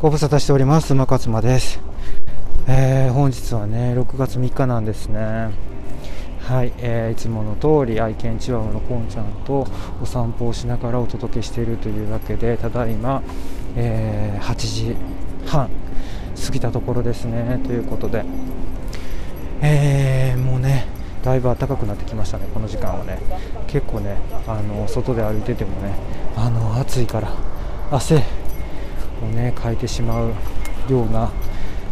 ご無沙汰しております。馬勝間です、えー、本日はね6月3日なんですね。はい、えー、いつもの通り愛犬チワワのコンちゃんとお散歩をしながらお届けしているというわけでただいま、えー、8時半過ぎたところですね。ということで、えー、もうねだいぶ暖かくなってきましたね、この時間はね。結構ねあの外で歩いててもねあの暑いから汗をねかいてしまうような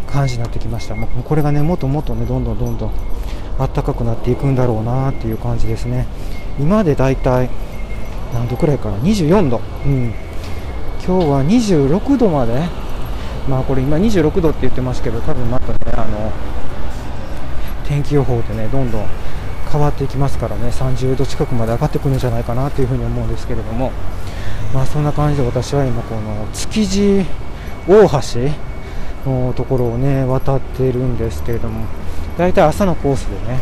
感じになってきました、もうこれがねもっともっとねどんどんどんどん暖かくなっていくんだろうなっていう感じですね。今でだいたい何度くらいかな？24度、うん、今日は26度まで。まあこれ今26度って言ってますけど多分またねあの天気予報でねどんどん変わっていきますからね30度近くまで上がってくるんじゃないかなというふに思うんですけれども。まあそんな感じで私は今この築地大橋のところをね渡っているんですけれども大体朝のコースでね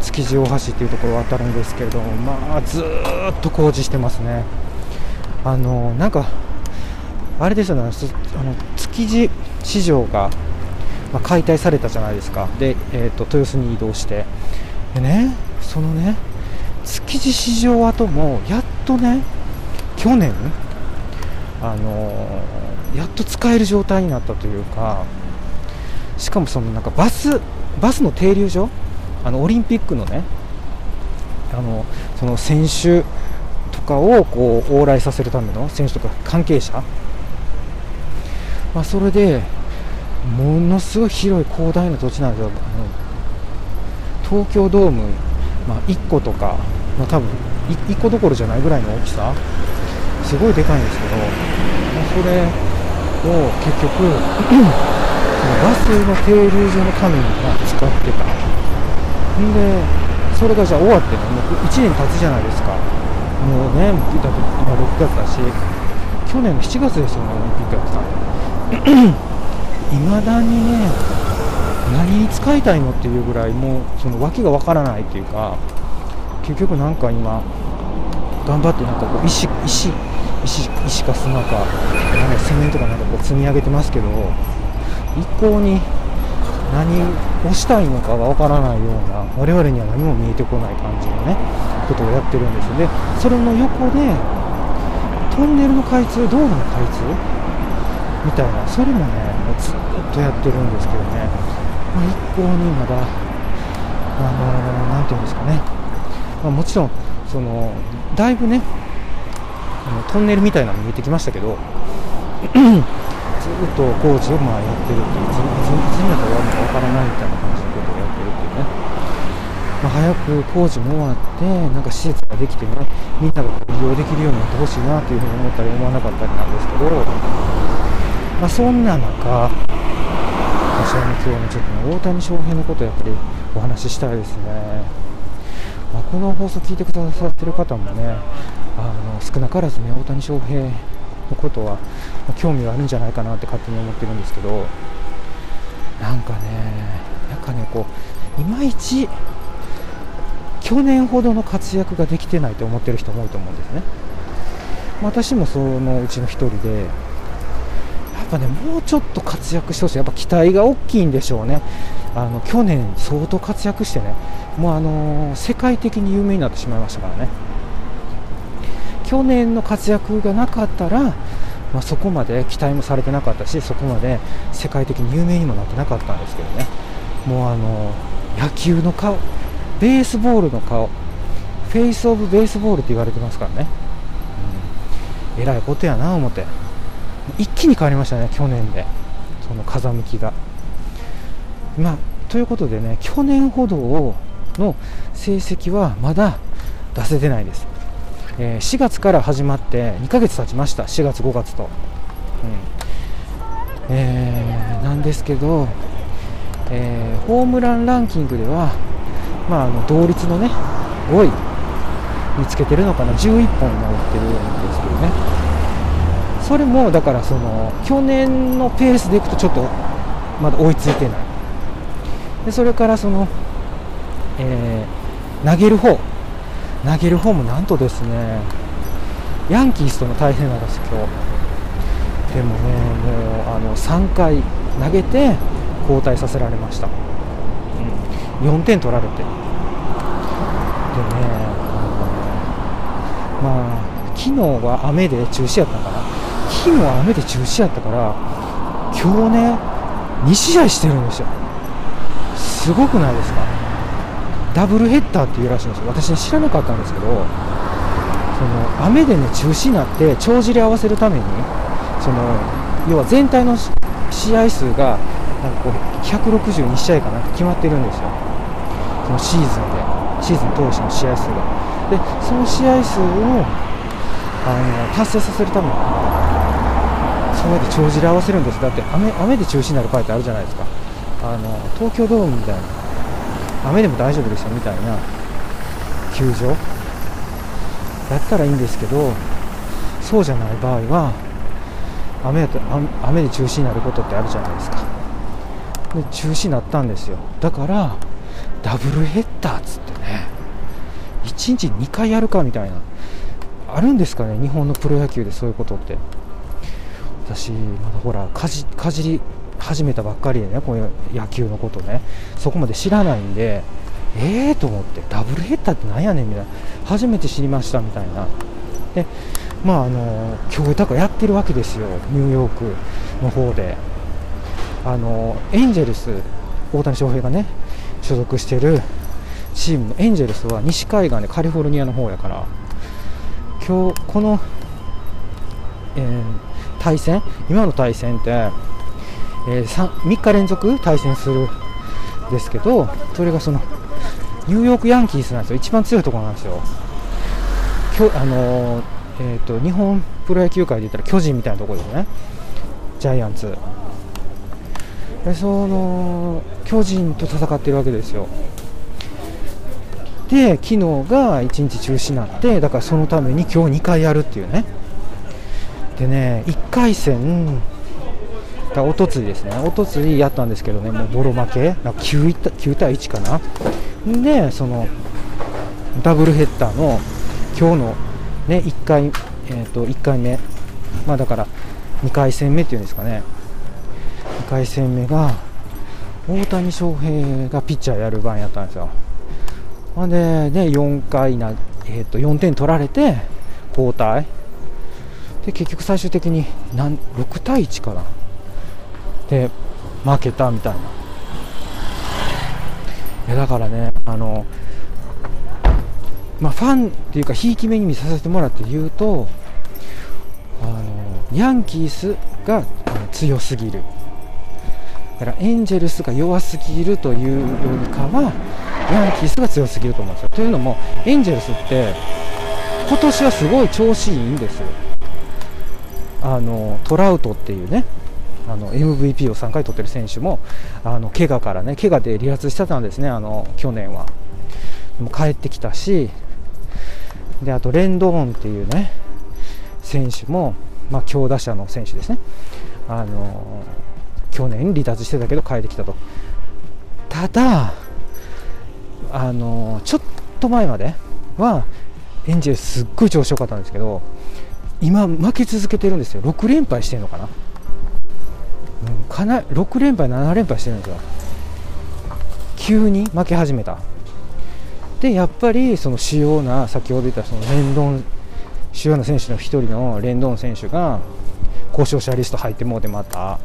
築地大橋っていうところを渡るんですけれどもまあずっと工事してますね。あのなんかあれですよねあの築地市場がまあ、解体されたじゃないですか。で、えーと、豊洲に移動して。でねそのね築地市場跡もやっとね去年あの、やっと使える状態になったというかしかもそのなんかバスバスの停留所あのオリンピックのねあのその選手とかをこう往来させるための選手とか関係者、まあ、それでものすごい広い広大な土地なんですよ。あの東京ドーム、まあ、1個とか、まあ、多分1個どころじゃないぐらいの大きさ。すごいでかいんですけど、まあ、それを結局バスの停留所のために使ってた。んでそれがじゃあ終わってねもう1年経つじゃないですか。もうねだって今6月だし。去年の7月ですよねオリンピックやってたんでいまだにね何に使いたいのっていうぐらいもうその訳がわからないっていうか結局なんか今頑張ってなんかこう石石石石か砂か。なんかセメントかなんかこう積み上げてますけど一向に何をしたいのかがわからないような我々には何も見えてこない感じのねことをやってるんですよ。でそれの横でトンネルの開通道路の開通？みたいなそれもねずっとやってるんですけどね、まあ、一向にまだあのー、て言うんですかね、まあ、もちろんそのだいぶねあのトンネルみたいなの見えてきましたけどずっと工事をまあやってるっていういつになったら終わるのかわからないみたいな感じのことをやってるっていうね、まあ、早く工事も終わってなんか施設ができてねみんなが利用できるようになってほしいなというふうに思ったり思わなかったりなんですけどまあ、そんな中、私は、ね、今日ね、ちょっとね、大谷翔平のことやっぱりお話ししたいですね。まあ、この放送聞いてくださってる方もね、少なからずね、大谷翔平のことは、ま興味があるんじゃないかなって勝手に思ってるんですけど、なんかね、なんかね、こう、いまいち、去年ほどの活躍ができてないと思ってる人も多いと思うんですね。私もそのうちの1人でやっ、ぱね、もうちょっと活躍してほしい、やっぱ期待が大きいんでしょうね、あの去年、相当活躍してね、もうあのー、世界的に有名になってしまいましたからね、去年の活躍がなかったら、まあ、そこまで期待もされてなかったし、そこまで世界的に有名にもなってなかったんですけどね、もうあの、野球の顔、ベースボールの顔、フェイス・オブ・ベースボールって言われてますからね、うん、えらいことやな、思って。一気に変わりましたね、去年で、その風向きが。まあ、ということでね、去年ほどの成績はまだ出せてないです。えー、4月から始まって2ヶ月経ちました、4月、5月と。うん。えー、なんですけど、えー、ホームランランキングでは、まあ、あの同率のね5位につけてるのかな、11本になってるんですけどね。それもだからその去年のペースでいくとちょっとまだ追いついてない。でそれからその、えー、投げる方。投げる方もなんとですねヤンキースとの対戦なんです今日でもねもうあの3回投げて交代させられました、うん、4点取られて。でねまあ昨日は雨で中止やったから昨日は雨で中止やったから今日ね2試合してるんですよ。すごくないですか？ダブルヘッダーっていうらしいんですよ。私、知らなかったんですけどその雨でね中止になって帳尻合わせるためにその要は全体の試合数がなんかこう162試合かな決まってるんですよ。そのシーズンでシーズン通しの試合数が。でその試合数をあの達成させるためにそうやって帳尻合わせるんです。だって雨雨で中止になる場合ってあるじゃないですか。あの東京ドームみたいな。雨でも大丈夫ですよみたいな球場やったらいいんですけどそうじゃない場合は雨やと雨で中止になることってあるじゃないですか。で中止になったんですよ。だからダブルヘッダーっつってね1日2回やるかみたいなあるんですかね日本のプロ野球でそういうことって。私まだほらかじかじり始めたばっかりでねこういう野球のことね。そこまで知らないんでええー、と思ってダブルヘッダーってなんやねんみたいな。初めて知りましたみたいな。でまああの今日だかやってるわけですよ。ニューヨークの方で。あのエンジェルス大谷翔平がね所属してるチームのエンジェルスは西海岸でカリフォルニアの方やから今日この、えー、対戦？今の対戦って、えー、3, 3日連続対戦するんですけどそれがそのニューヨークヤンキースなんですよ。一番強いところなんですよ。今日あのー、えーと、日本プロ野球界で言ったら巨人みたいなところですね。ジャイアンツ。でその巨人と戦ってるわけですよ。で昨日が1日中止になってだからそのために今日2回やるっていうね。でね1回戦だおとついですね。おとついやったんですけどね。もうボロ負け。なんか 9, 9対1かな。でそのダブルヘッダーの今日のね1回、えー、と1回目。まあだから2回戦目っていうんですかね。2回戦目が大谷翔平がピッチャーやる番やったんですよ。ほんで、ね、4回な、えー、と4点取られて交代。で結局最終的に6対1からで負けたみたいないやだからねあのまあ、ファンっていうかひいき目に見させてもらって言うとあのヤンキースが強すぎるだからエンジェルスが弱すぎるというよりかはヤンキースが強すぎると思うんですよ。というのも、エンジェルスって今年はすごい調子いいんですよ。あのトラウトっていうね、あの MVP を3回取ってる選手もあの怪我からね怪我で離脱してたんですね、あの去年は。も帰ってきたし、であとレンドーンっていうね選手も、まあ、強打者の選手ですね、あの去年離脱してたけど帰ってきたと。ただあのちょっと前まではエンジェルすっごい調子良かったんですけど今負け続けてるんですよ6連敗してるのかな,、かな6連敗7連敗してるんですよ。急に負け始めた。でやっぱりその主要な先ほど言ったそのレンドン主要な選手の1人のレンドン選手が故障者リスト入ってもうてまた。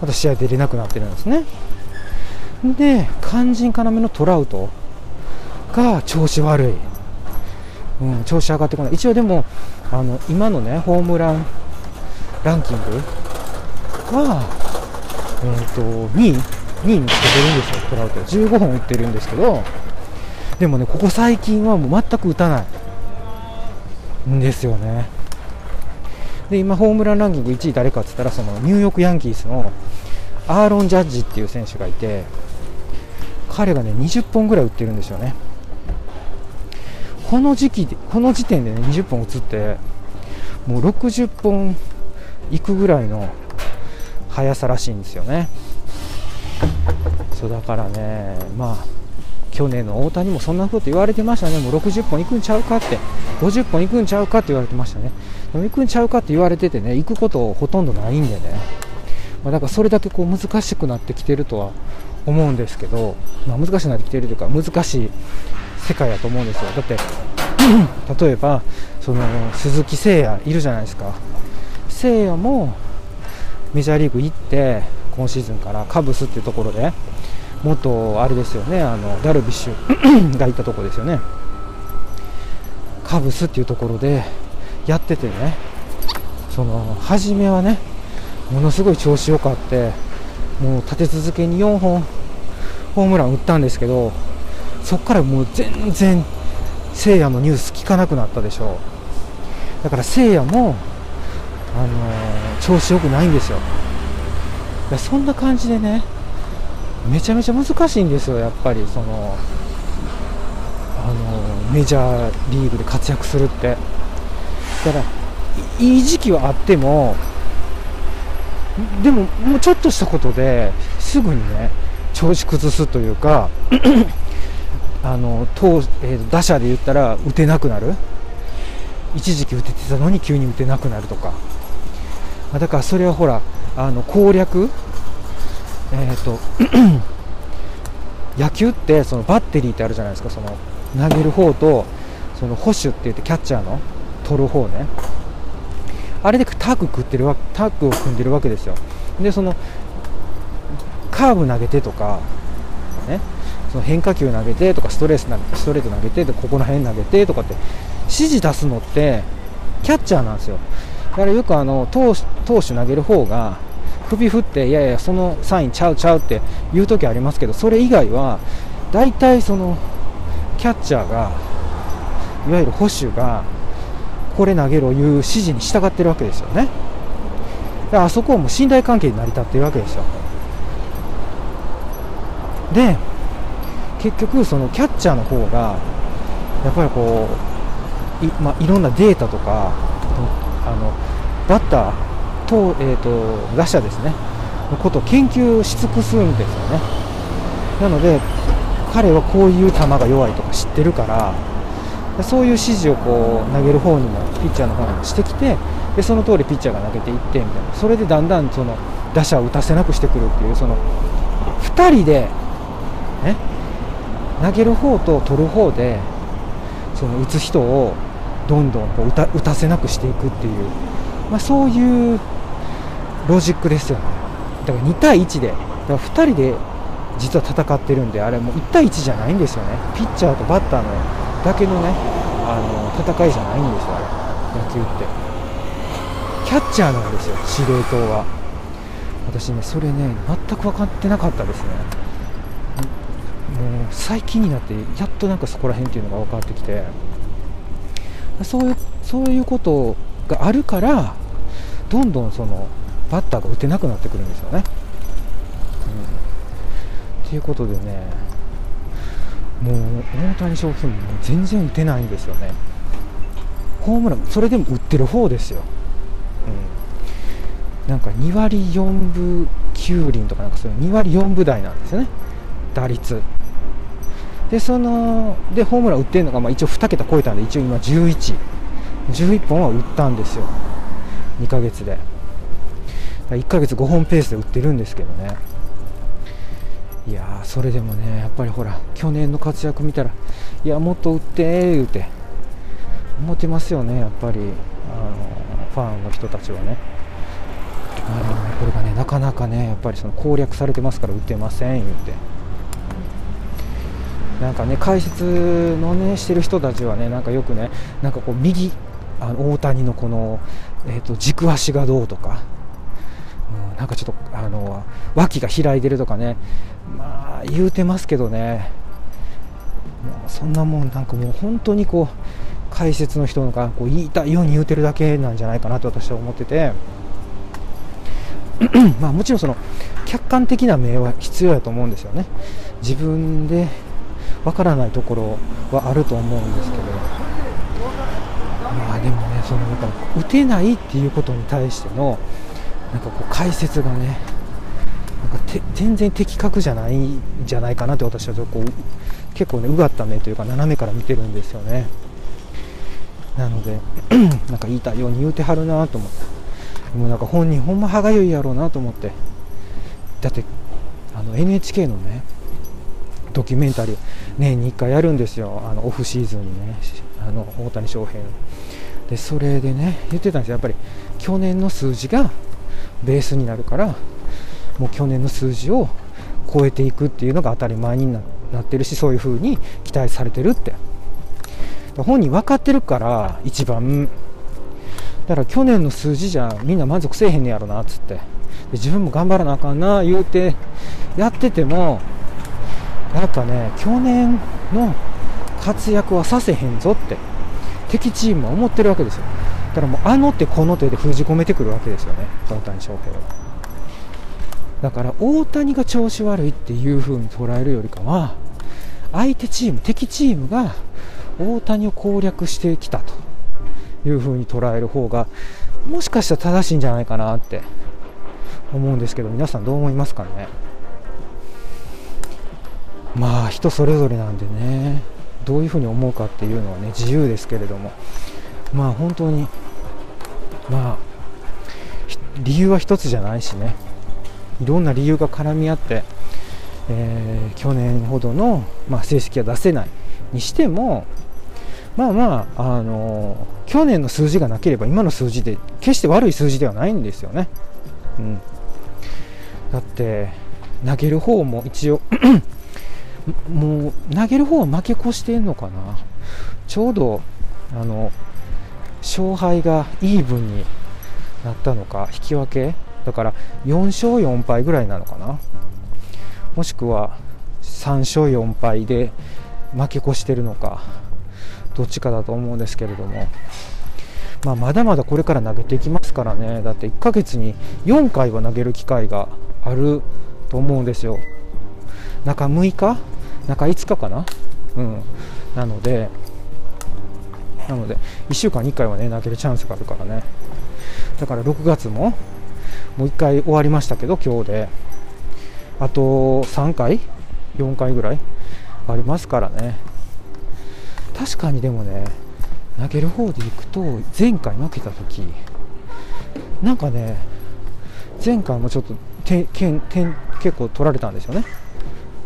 また試合出れなくなってるんですね。で肝心要のトラウトが調子悪い、うん、調子上がってこない。一応でもあの今のねホームランランキングは、えーと、2位2位につけてるんですよトラウト15本打ってるんですけどでもねここ最近はもう全く打たないんですよね。で今ホームランランキング1位誰かっつったらそのニューヨークヤンキースのアーロン・ジャッジっていう選手がいて彼がね20本ぐらい打ってるんですよね。この時期でこの時点でね20本打つってもう60本いくぐらいの速さらしいんですよね。そうだからねまあ去年の大谷もそんなこと言われてましたね、もう60本いくんちゃうかって、50本いくんちゃうかって言われてましたね、でも行くんちゃうかって言われててね、行くことほとんどないんでね、まあ、だからそれだけこう難しくなってきてるとは思うんですけど、まあ、難しくなってきてるというか、難しい世界だと思うんですよ。だって例えばその鈴木誠也いるじゃないですか。誠也もメジャーリーグ行って今シーズンからカブスっていうところで元あれですよねあのダルビッシュ がいたところですよね。カブスっていうところでやっててねその初めはねものすごい調子よかってもう立て続けに4本ホームラン打ったんですけどそこからもう全然せいやのニュース聞かなくなったでしょう。だからせいやも、あの、調子よくないんですよ。そんな感じでねめちゃめちゃ難しいんですよやっぱりそのあのメジャーリーグで活躍するって。だからいい時期はあってもでももうちょっとしたことですぐにね調子崩すというか あの投、えー、打者で言ったら打てなくなる。一時期打ててたのに急に打てなくなるとか。だからそれはほらあの攻略えっ、ー、と野球ってそのバッテリーってあるじゃないですかその投げる方とその保守って言ってキャッチャーの取る方ね。あれでタッグ食ってるわタッグを組んでるわけですよ。でそのカーブ投げてとかね。その変化球投げてとかストレスストレート投げてここの辺投げてとかって指示出すのってキャッチャーなんですよ。からよくあの投投手投げる方が首振っていやいやそのサインちゃうちゃうって言う時ありますけどそれ以外は大体そのキャッチャーがいわゆる捕手がこれ投げろいう指示に従ってるわけですよね。あそこはもう信頼関係に成り立ってるわけですよ。で結局そのキャッチャーの方がやっぱりこうい,、まあ、いろんなデータとかあのバッターと,、えーと、打者ですね。のことを研究し尽くすんですよね。なので彼はこういう球が弱いとか知ってるからそういう指示をこう投げる方にもピッチャーの方にもしてきてでその通りピッチャーが投げていってみたいな。それでだんだんその打者を打たせなくしてくるっていうその2人でね投げる方と取る方でその打つ人をどんどんこう打たせなくしていくっていう、まあ、そういうロジックですよね。だから2対1でだから2人で実は戦ってるんであれもう1対1じゃないんですよね。ピッチャーとバッターのだけのねあの戦いじゃないんですよあれ。野球って。キャッチャーなんですよ司令塔は。私ねそれね全く分かってなかったですね。もう最近になってやっとなんかそこら辺っていうのが分かってきて。そういうそういうことをがあるからどんどんそのバッターが打てなくなってくるんですよね。うん、っていうことでねもう大谷翔平も全然打てないんですよね。ホームランそれでも打ってる方ですよ。うん、なんか2割4分9厘とかなんかそういう2割4分台なんですよね打率でそのでホームラン打ってるのが、まあ、一応2桁超えたんで一応今11、11本は打ったんですよ、2ヶ月で。1ヶ月5本ペースで打ってるんですけどね。いやそれでもね、やっぱりほら、去年の活躍見たら、いや、もっと打って言うて、思ってますよね、やっぱり、あのファンの人たちはね。あのこれがね、なかなかね、やっぱりその攻略されてますから打てません言うて。なんかね解説のねしてる人たちはねなんかよくねなんかこう右あの大谷のこの、えーと、軸足がどうとか、うん、なんかちょっとあの脇が開いてるとかねまあ言うてますけどねもうそんなもんなんかもう本当にこう解説の人がこう言いたいように言うてるだけなんじゃないかなと私は思ってて まあもちろんその客観的な目は必要やと思うんですよね。自分でわからないところはあると思うんですけど。まあでもねそのやっぱ打てないっていうことに対してのなんかこう解説がねなんか全然的確じゃないんじゃないかなって私はこう結構ねうがった目というか斜めから見てるんですよね。なので なんか言いたいように言うてはるなと思って。もうなんか本人ほんま歯がゆいやろうなと思って。だってあの NHK のねドキュメンタリー年に1回やるんですよ。あのオフシーズンにねあの大谷翔平でそれでね言ってたんですよ。やっぱり去年の数字がベースになるからもう去年の数字を超えていくっていうのが当たり前になってるしそういう風に期待されてるって。本人分かってるから一番。だから去年の数字じゃみんな満足せえへんねやろなっつって。自分も頑張らなあかんな言うてやっててもやっぱね去年の活躍はさせへんぞって敵チームは思ってるわけですよ。だからもうあの手この手で封じ込めてくるわけですよね大谷翔平は。だから大谷が調子悪いっていう風に捉えるよりかは相手チーム敵チームが大谷を攻略してきたという風に捉える方がもしかしたら正しいんじゃないかなって思うんですけど皆さんどう思いますかね？まあ人それぞれなんでねどういうふうに思うかっていうのはね自由ですけれども。まあ本当にまあ理由は一つじゃないしね。いろんな理由が絡み合って、えー、去年ほどの、まあ、成績は出せないにしてもまあまあ、あのー、去年の数字がなければ今の数字で決して悪い数字ではないんですよね。うん、だって投げる方も一応もう投げる方は負け越してんのかな。ちょうどあの勝敗がイーブンになったのか引き分け。だから4勝4敗ぐらいなのかな。もしくは3勝4敗で負け越してるのかどっちかだと思うんですけれども、まあ、まだまだこれから投げていきますからね。だって1ヶ月に4回は投げる機会があると思うんですよ。中6日？中5日かな？うん。なのでなので1週間に1回はね投げるチャンスがあるからね。だから6月ももう1回終わりましたけど今日で。あと3回？4回ぐらい？ありますからね。確かにでもね投げる方でいくと前回負けた時なんかね前回もちょっと点点結構取られたんですよね。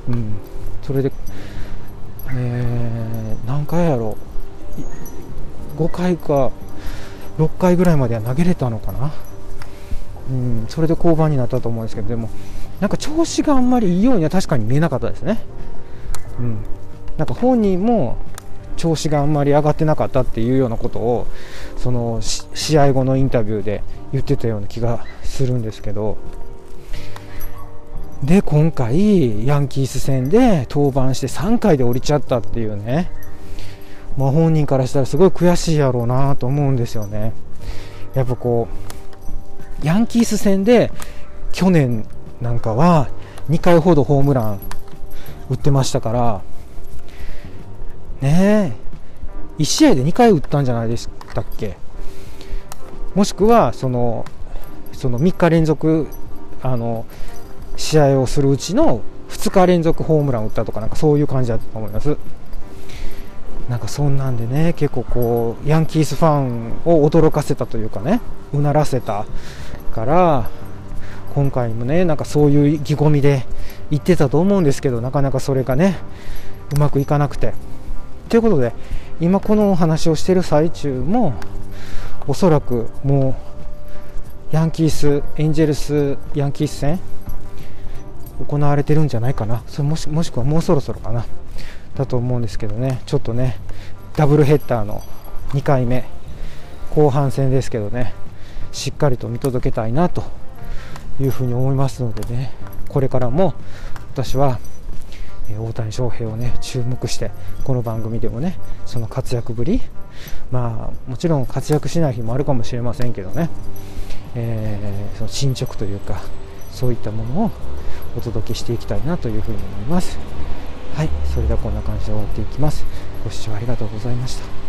うん。それで、えー、何回やろう。5回か6回ぐらいまでは投げれたのかな、うん、それで降板になったと思うんですけどでもなんか調子があんまりいいようには確かに見えなかったですね、うん、なんか本人も調子があんまり上がってなかったっていうようなことをその試合後のインタビューで言ってたような気がするんですけど。で今回ヤンキース戦で登板して3回で降りちゃったっていうね、まあ、本人からしたらすごい悔しいやろうなと思うんですよね。やっぱこうヤンキース戦で去年なんかは2回ほどホームラン打ってましたからねえ1試合で2回打ったんじゃないでしたっけ？もしくはそのその3日連続あの試合をするうちの2日連続ホームランを打ったとかなんかそういう感じだと思います。なんかそんなんでね結構こうヤンキースファンを驚かせたというかねうならせたから今回もねなんかそういう意気込みで言ってたと思うんですけどなかなかそれがねうまくいかなくて。ということで今このお話をしてる最中もおそらくもうヤンキースエンジェルスヤンキース戦行われてるんじゃないかな。それもしもしくはもうそろそろかな。だと思うんですけどね。ちょっとねダブルヘッダーの2回目後半戦ですけどねしっかりと見届けたいなというふうに思いますのでね。これからも私は大谷翔平をね注目してこの番組でもねその活躍ぶりまあもちろん活躍しない日もあるかもしれませんけどね、えー、その進捗というかそういったものをお届けしていきたいなというふうに思います。はいそれではこんな感じで終わっていきます。ご視聴ありがとうございました。